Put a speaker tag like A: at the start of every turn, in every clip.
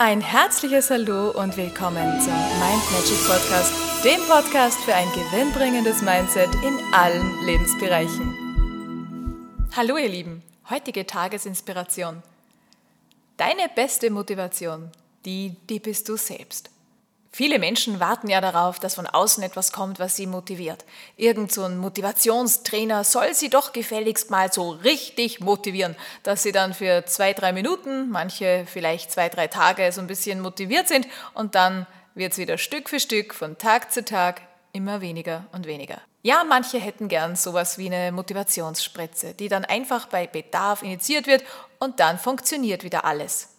A: Ein herzliches Hallo und willkommen zum Mind Magic Podcast, dem Podcast für ein gewinnbringendes Mindset in allen Lebensbereichen. Hallo ihr Lieben, heutige Tagesinspiration. Deine beste Motivation, die, die bist du selbst. Viele Menschen warten ja darauf, dass von außen etwas kommt, was sie motiviert. Irgend so ein Motivationstrainer soll sie doch gefälligst mal so richtig motivieren, dass sie dann für zwei, drei Minuten, manche vielleicht zwei, drei Tage so ein bisschen motiviert sind und dann wird es wieder Stück für Stück von Tag zu Tag immer weniger und weniger. Ja, manche hätten gern sowas wie eine Motivationsspritze, die dann einfach bei Bedarf initiiert wird und dann funktioniert wieder alles.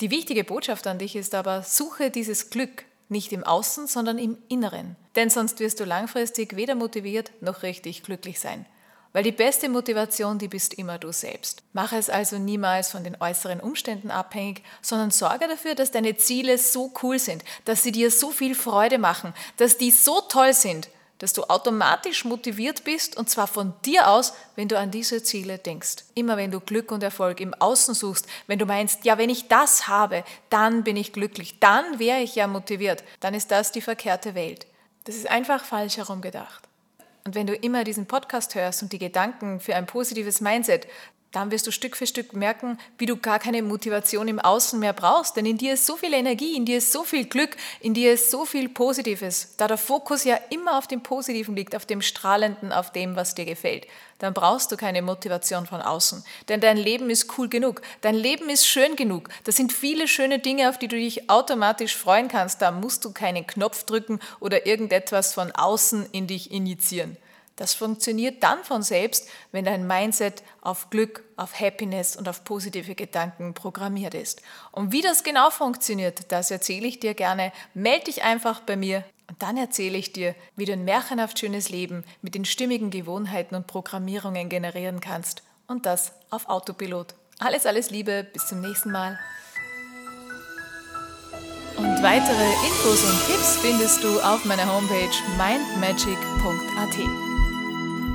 A: Die wichtige Botschaft an dich ist aber, suche dieses Glück nicht im Außen, sondern im Inneren. Denn sonst wirst du langfristig weder motiviert noch richtig glücklich sein. Weil die beste Motivation, die bist immer du selbst. Mache es also niemals von den äußeren Umständen abhängig, sondern sorge dafür, dass deine Ziele so cool sind, dass sie dir so viel Freude machen, dass die so toll sind, dass du automatisch motiviert bist und zwar von dir aus, wenn du an diese Ziele denkst. Immer wenn du Glück und Erfolg im Außen suchst, wenn du meinst, ja, wenn ich das habe, dann bin ich glücklich, dann wäre ich ja motiviert, dann ist das die verkehrte Welt. Das ist einfach falsch herum gedacht. Und wenn du immer diesen Podcast hörst und die Gedanken für ein positives Mindset, dann wirst du Stück für Stück merken, wie du gar keine Motivation im Außen mehr brauchst. Denn in dir ist so viel Energie, in dir ist so viel Glück, in dir ist so viel Positives. Da der Fokus ja immer auf dem Positiven liegt, auf dem Strahlenden, auf dem, was dir gefällt, dann brauchst du keine Motivation von außen. Denn dein Leben ist cool genug, dein Leben ist schön genug. Das sind viele schöne Dinge, auf die du dich automatisch freuen kannst. Da musst du keinen Knopf drücken oder irgendetwas von außen in dich initiieren. Das funktioniert dann von selbst, wenn dein Mindset auf Glück, auf Happiness und auf positive Gedanken programmiert ist. Und wie das genau funktioniert, das erzähle ich dir gerne. Meld dich einfach bei mir und dann erzähle ich dir, wie du ein märchenhaft schönes Leben mit den stimmigen Gewohnheiten und Programmierungen generieren kannst. Und das auf Autopilot. Alles, alles Liebe, bis zum nächsten Mal. Und weitere Infos und Tipps findest du auf meiner Homepage mindmagic.at.